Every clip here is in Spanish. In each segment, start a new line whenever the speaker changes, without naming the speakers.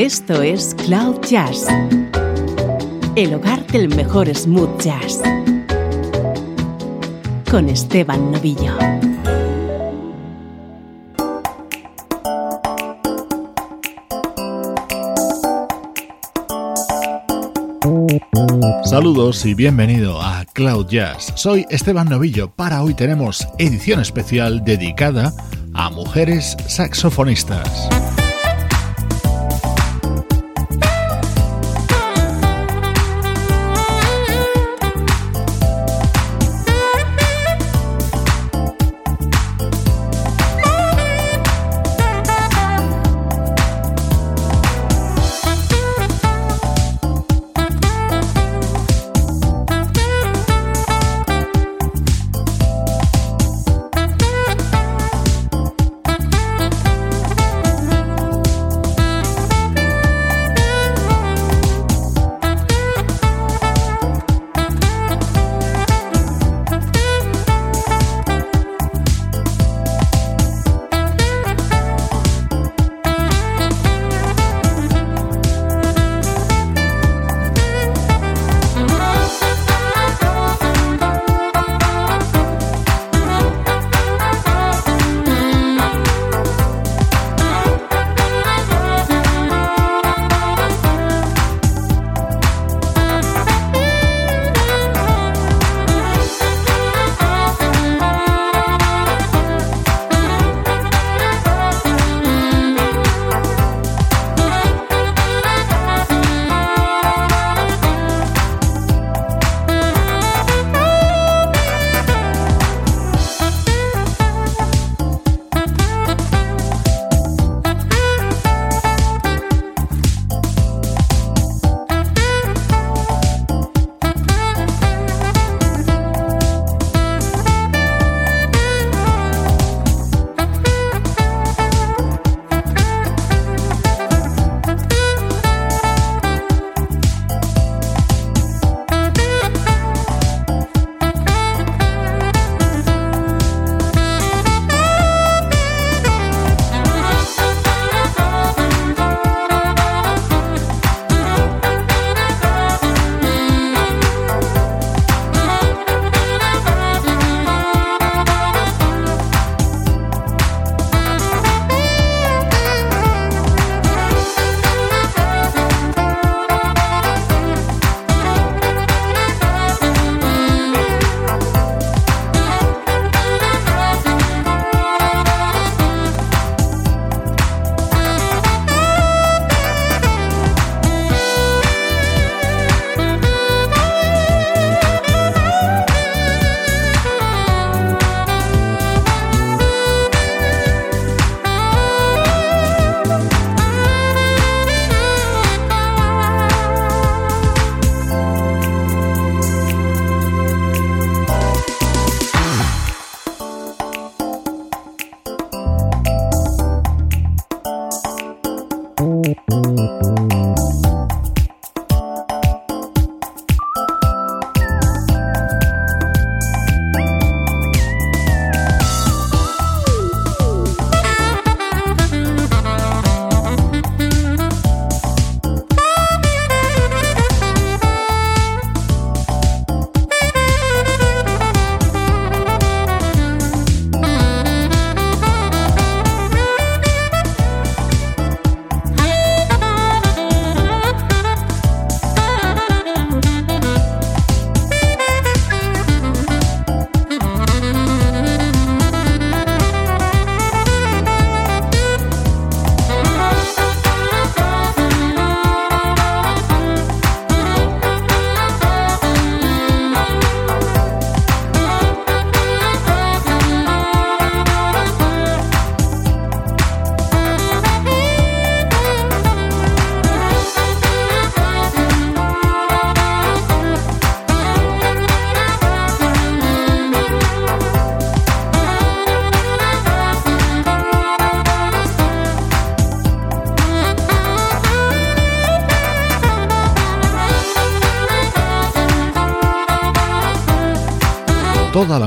Esto es Cloud Jazz, el hogar del mejor smooth jazz, con Esteban Novillo.
Saludos y bienvenido a Cloud Jazz. Soy Esteban Novillo. Para hoy tenemos edición especial dedicada a mujeres saxofonistas.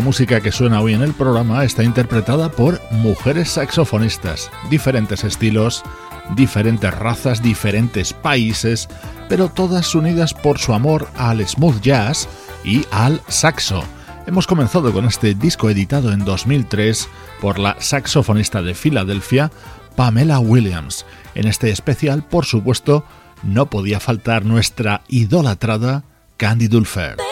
Música que suena hoy en el programa está interpretada por mujeres saxofonistas, diferentes estilos,
diferentes razas, diferentes países, pero todas unidas por su amor al smooth jazz y al saxo. Hemos comenzado con este disco editado en 2003 por la saxofonista de Filadelfia, Pamela Williams. En este especial, por supuesto, no podía faltar nuestra idolatrada Candy Dulfer.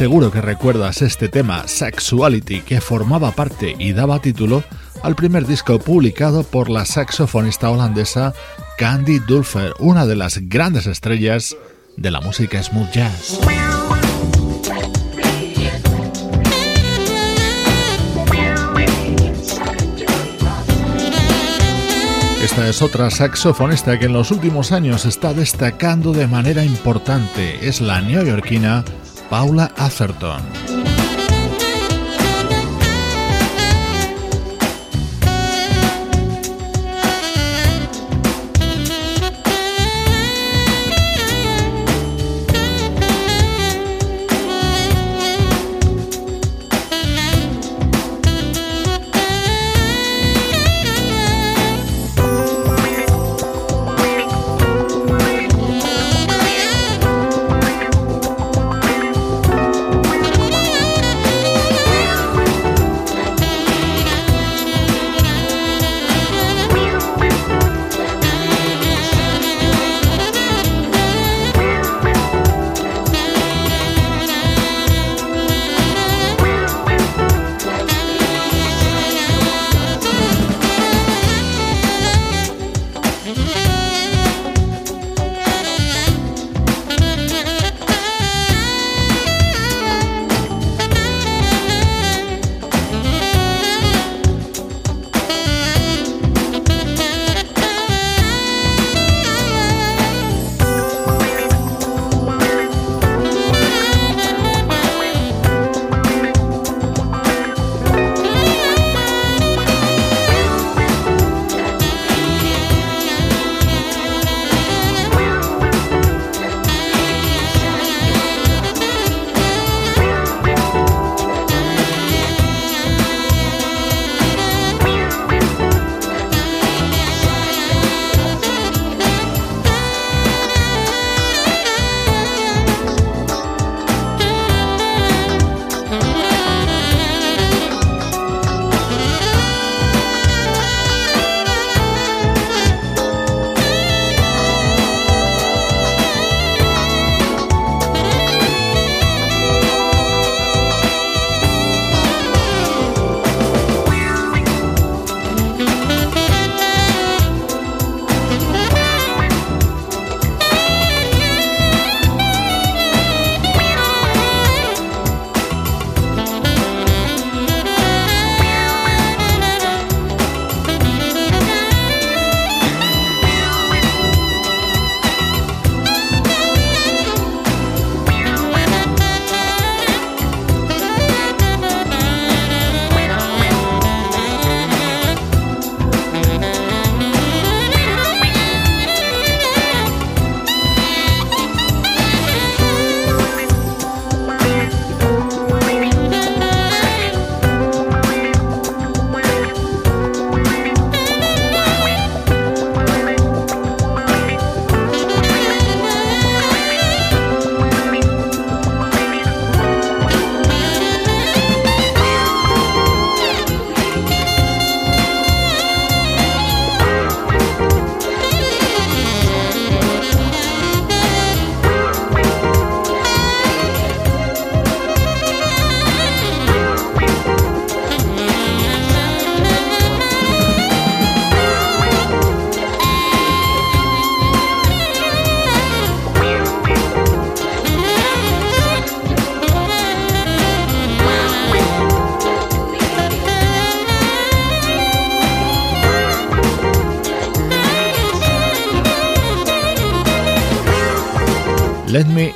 Seguro que recuerdas este tema Sexuality que formaba parte y daba título al primer disco publicado por la saxofonista holandesa Candy Dulfer, una de las grandes estrellas de la música smooth jazz. Esta es otra saxofonista que en los últimos años está destacando de manera importante. Es la neoyorquina
Paula Atherton.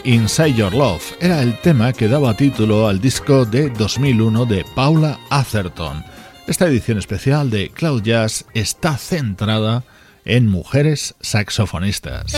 Inside Your Love era el tema que daba título al disco de 2001 de Paula Atherton. Esta edición especial de Cloud Jazz está centrada en mujeres saxofonistas.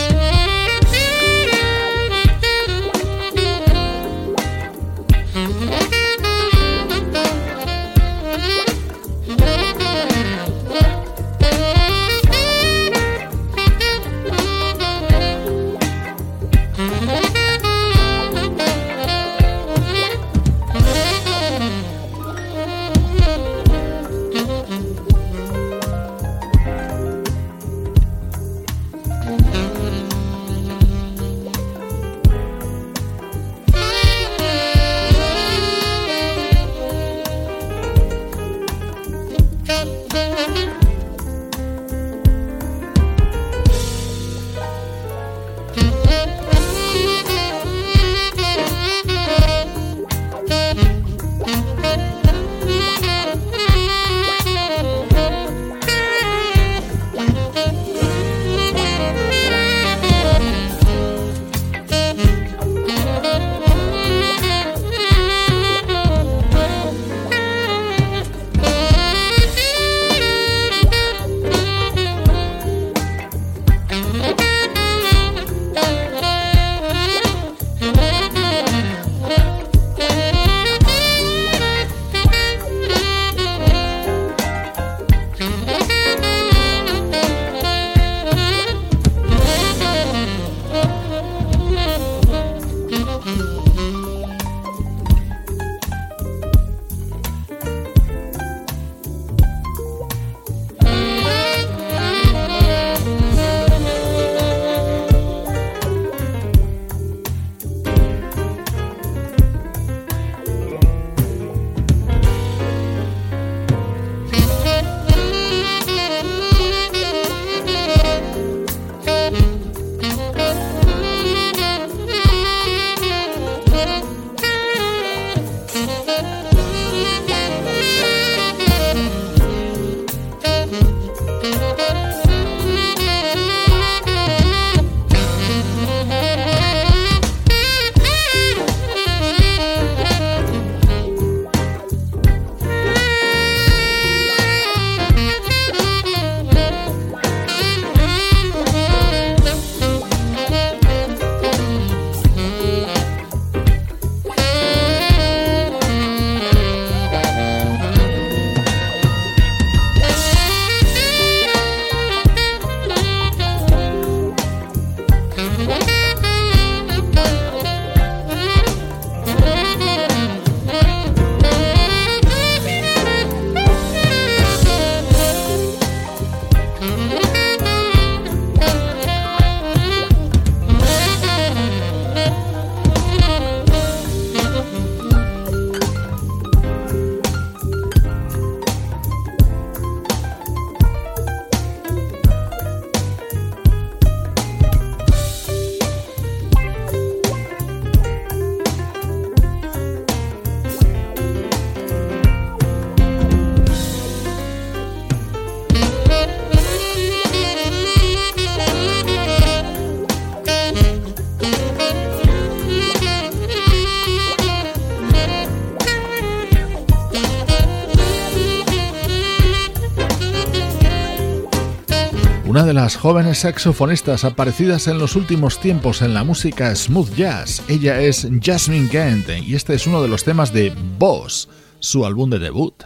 Jóvenes saxofonistas aparecidas en los últimos tiempos en la música smooth jazz. Ella es Jasmine Gant y este es uno de los temas de Boss, su álbum de debut.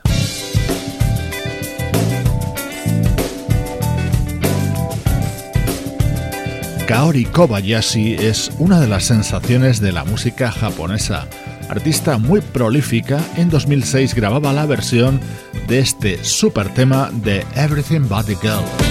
Kaori Kobayashi es una de las sensaciones de la música japonesa. Artista muy prolífica, en 2006 grababa la versión de este super tema de Everything But the Girl.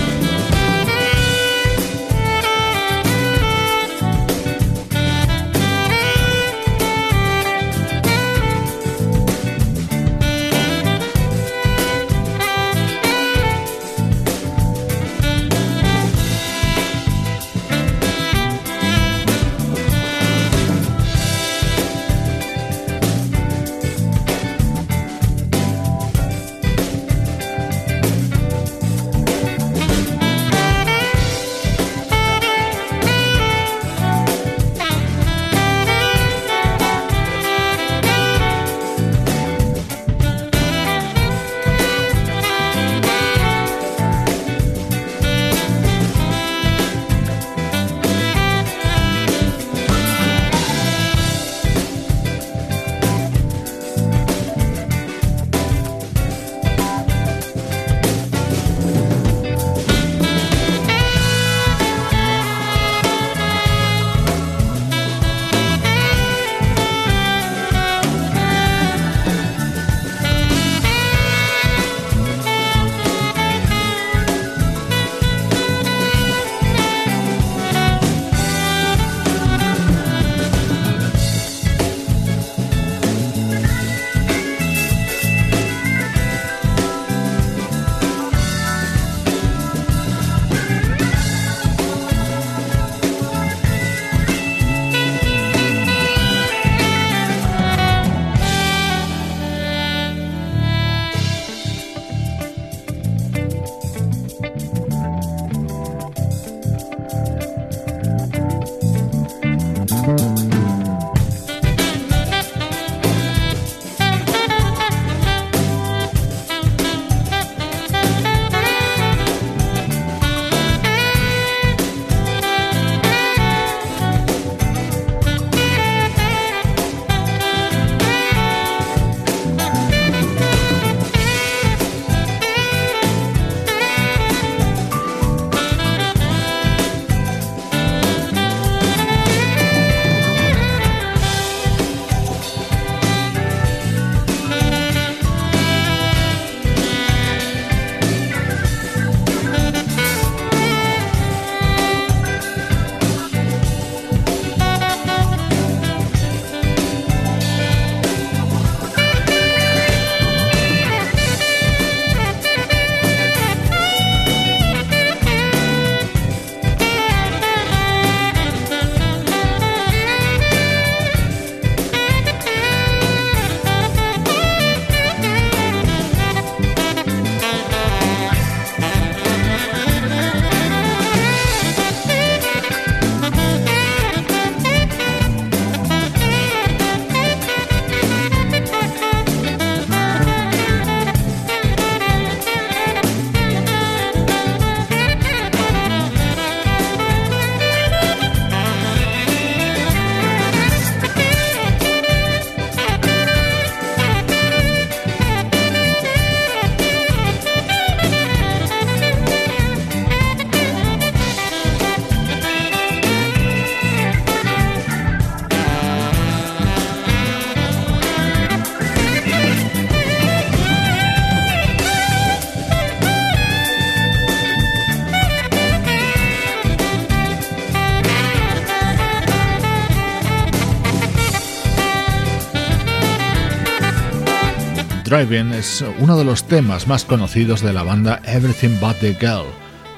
Es uno de los temas más conocidos de la banda Everything But the Girl.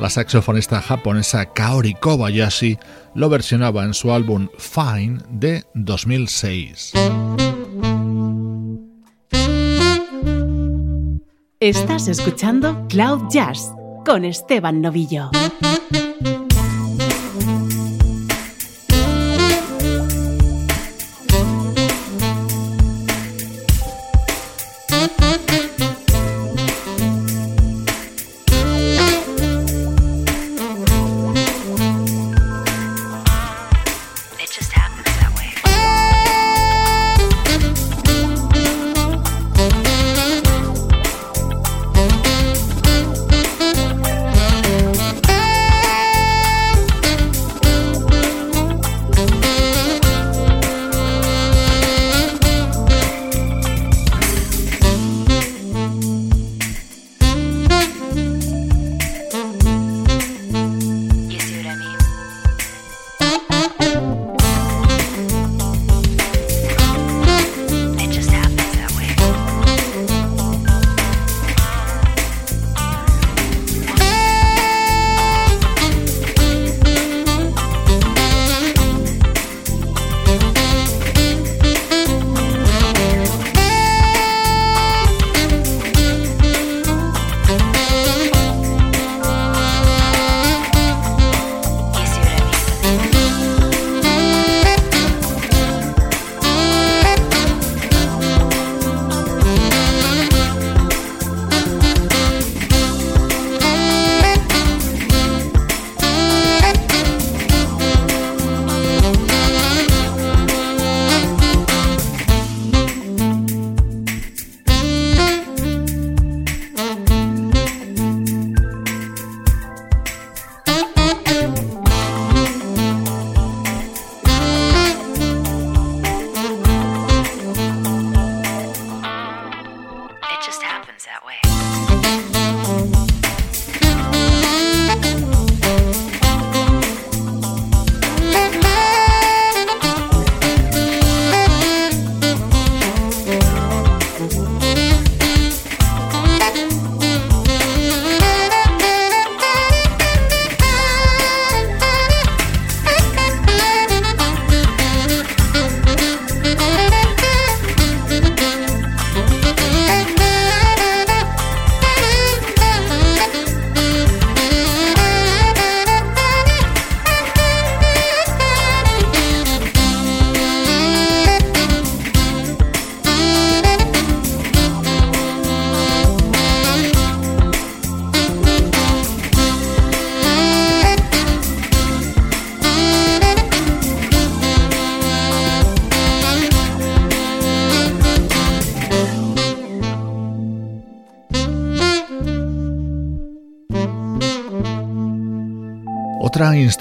La saxofonista japonesa Kaori Kobayashi lo versionaba en su álbum Fine de 2006.
Estás escuchando Cloud Jazz con Esteban Novillo.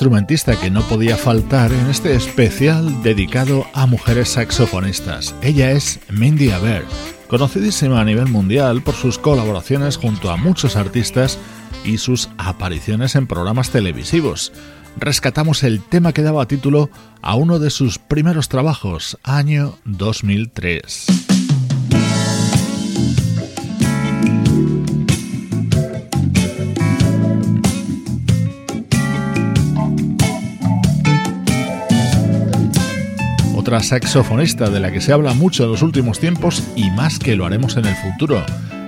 Instrumentista que no podía faltar en este especial dedicado a mujeres saxofonistas. Ella es Mindy Aber, conocidísima a nivel mundial por sus colaboraciones junto a muchos artistas y sus apariciones en programas televisivos. Rescatamos el tema que daba título a uno de sus primeros trabajos, año 2003. Saxofonista de la que se habla mucho en los últimos tiempos y más que lo haremos en el futuro.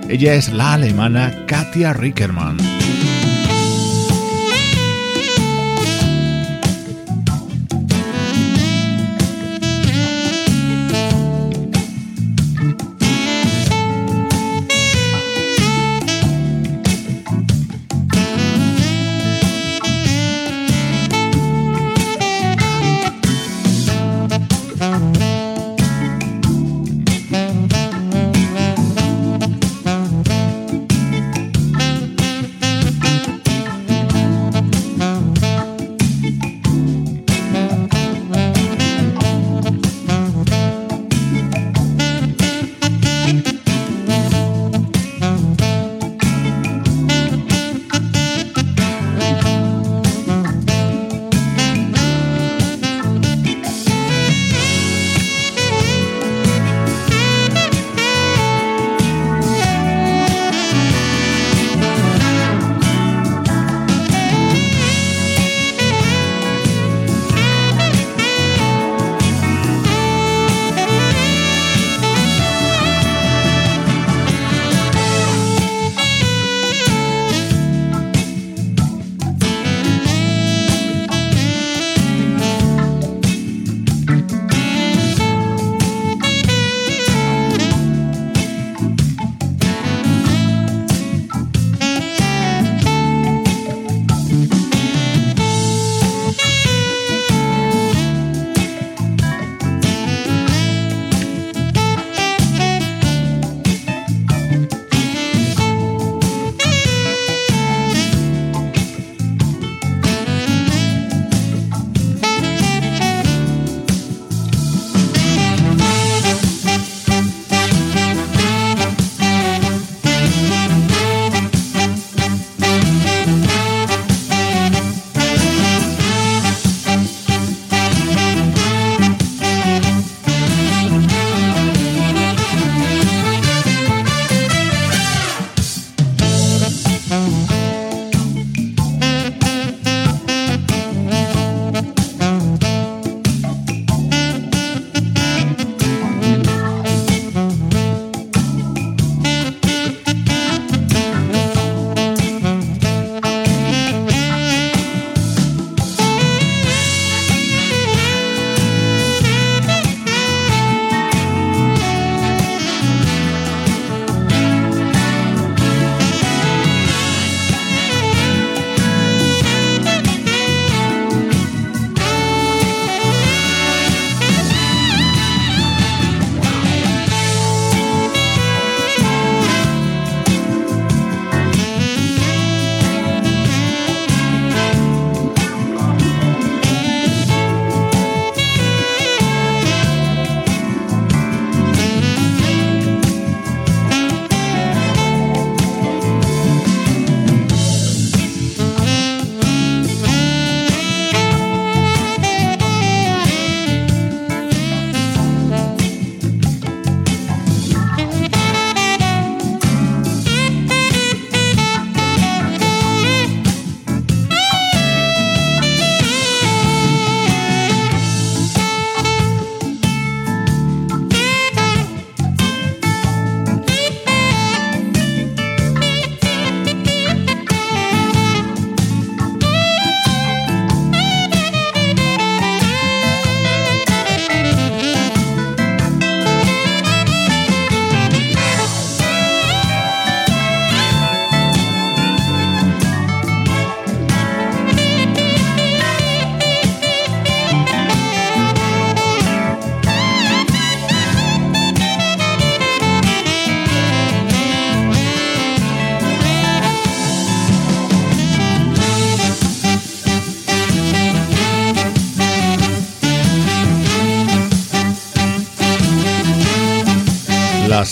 Ella es la alemana Katia Rickermann.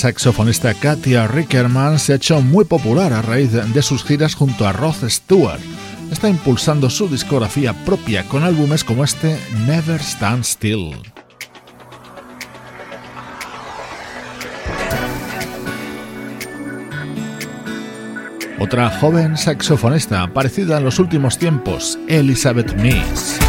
Saxofonista Katia Rickerman se ha hecho muy popular a raíz de sus giras junto a Roth Stewart. Está impulsando su discografía propia con álbumes como este Never Stand Still. Otra joven saxofonista aparecida en los últimos tiempos, Elizabeth Mees.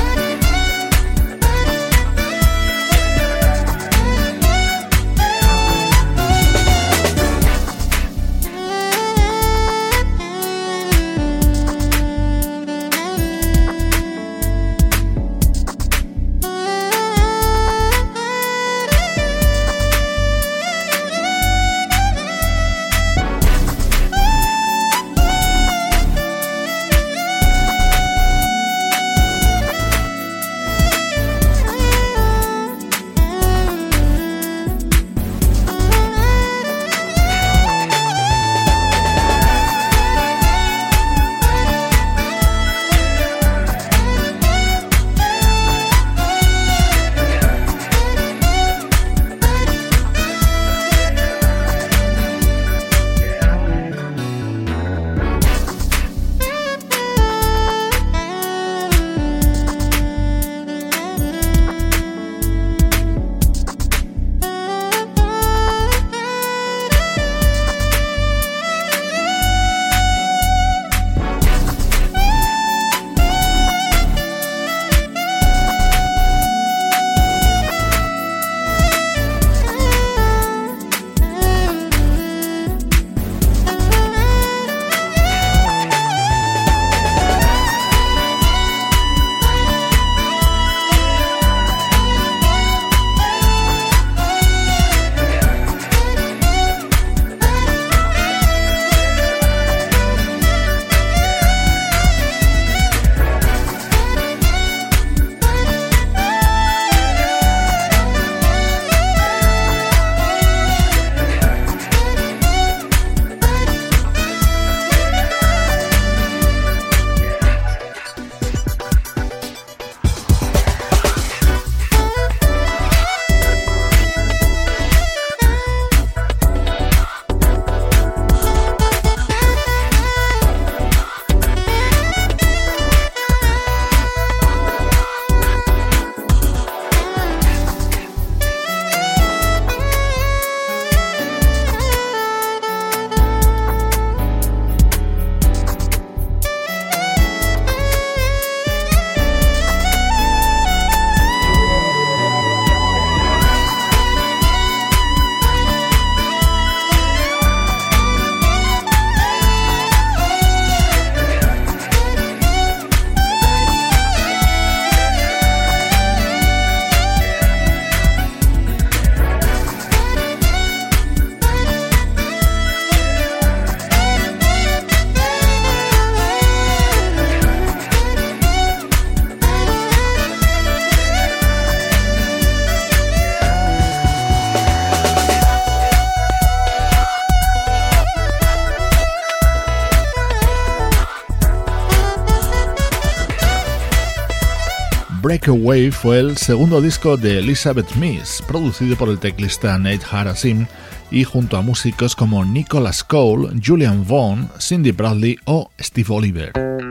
Breakaway fue el segundo disco de Elizabeth Miss, producido por el teclista Nate Harasim y junto a músicos como Nicholas Cole, Julian Vaughn, Cindy Bradley o Steve Oliver.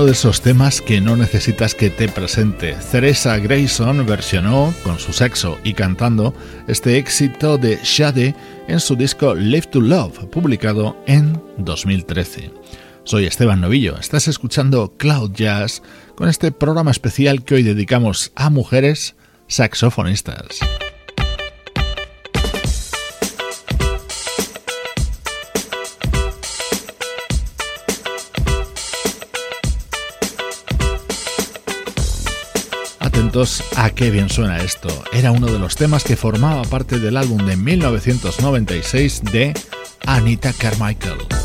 Uno de esos temas que no necesitas que te presente. Teresa Grayson versionó, con su sexo y cantando, este éxito de Shade en su disco Live to Love, publicado en 2013. Soy Esteban Novillo, estás escuchando Cloud Jazz con este programa especial que hoy dedicamos a mujeres saxofonistas. A qué bien suena esto. Era uno de los temas que formaba parte del álbum de 1996 de Anita Carmichael.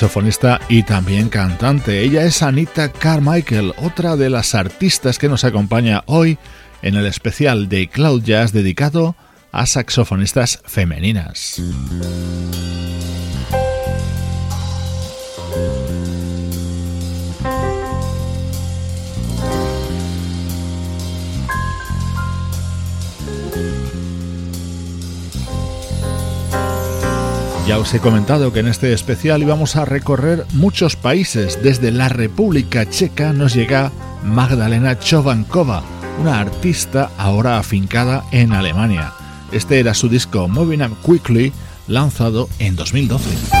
Saxofonista y también cantante. Ella es Anita Carmichael, otra de las artistas que nos acompaña hoy en el especial de Cloud Jazz dedicado a saxofonistas femeninas. Ya os he comentado que en este especial íbamos a recorrer muchos países. Desde la República Checa nos llega Magdalena Chovankova, una artista ahora afincada en Alemania. Este era su disco Moving Up Quickly, lanzado en 2012.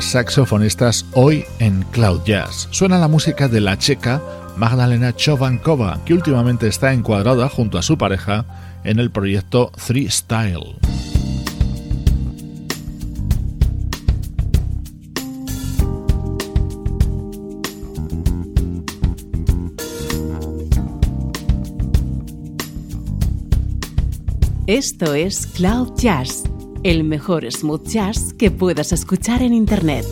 Saxofonistas hoy en Cloud Jazz. Suena la música de la checa Magdalena Chovankova, que últimamente está encuadrada junto a su pareja en el proyecto Three Style.
Esto es Cloud Jazz, el mejor smooth jazz que puedas escuchar en Internet.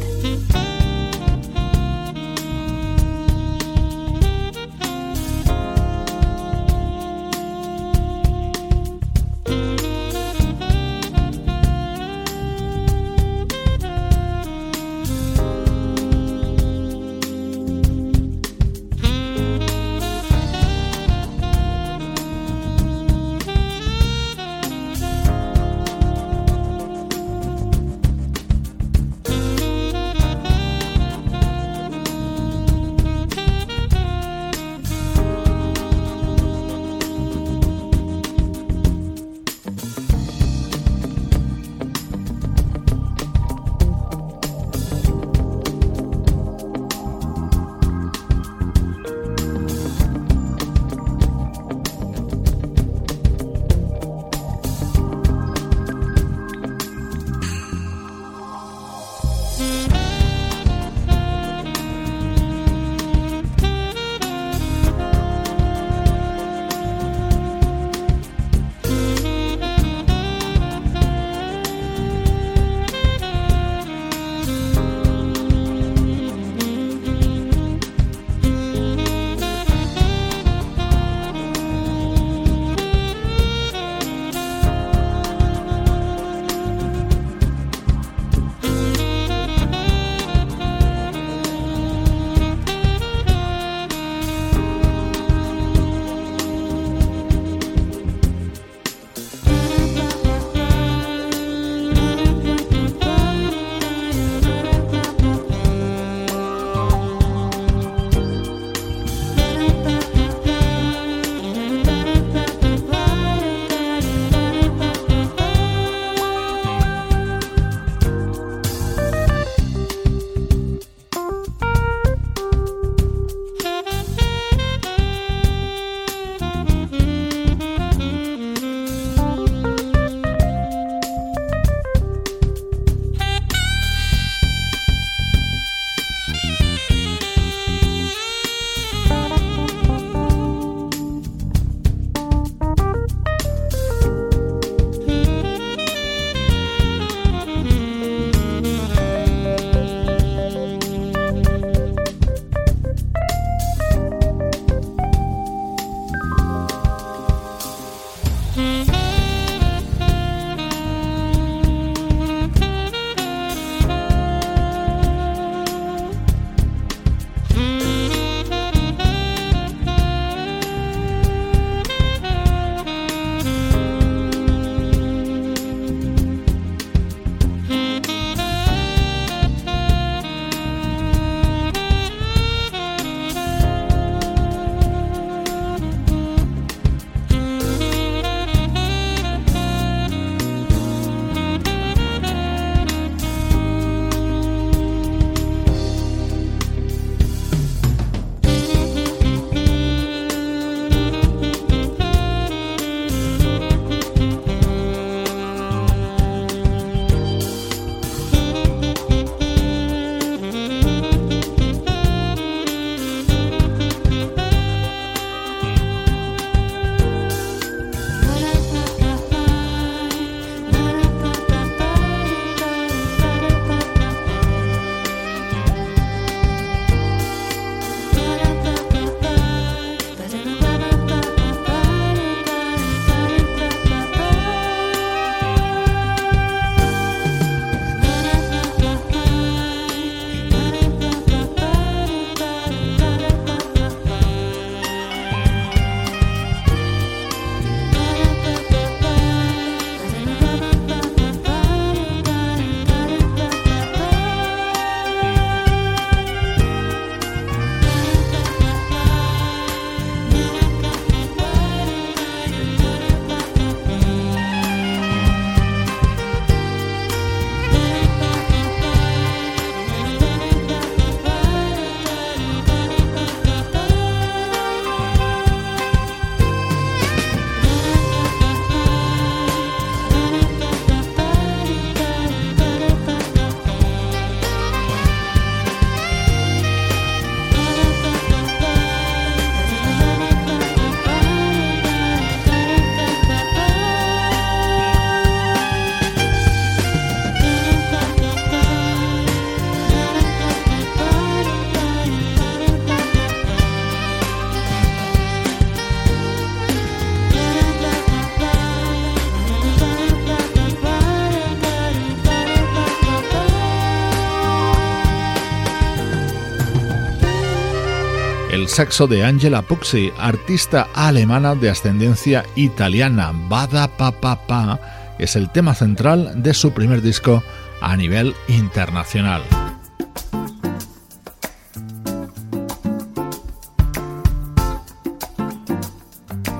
Saxo de Angela Puxi, artista alemana de ascendencia italiana. Bada Pa es el tema central de su primer disco a nivel internacional.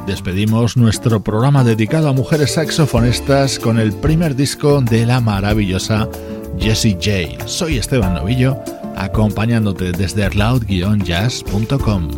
Despedimos nuestro programa dedicado a mujeres saxofonistas con el primer disco de la maravillosa Jessie J. Soy Esteban Novillo, acompañándote desde loud-jazz.com.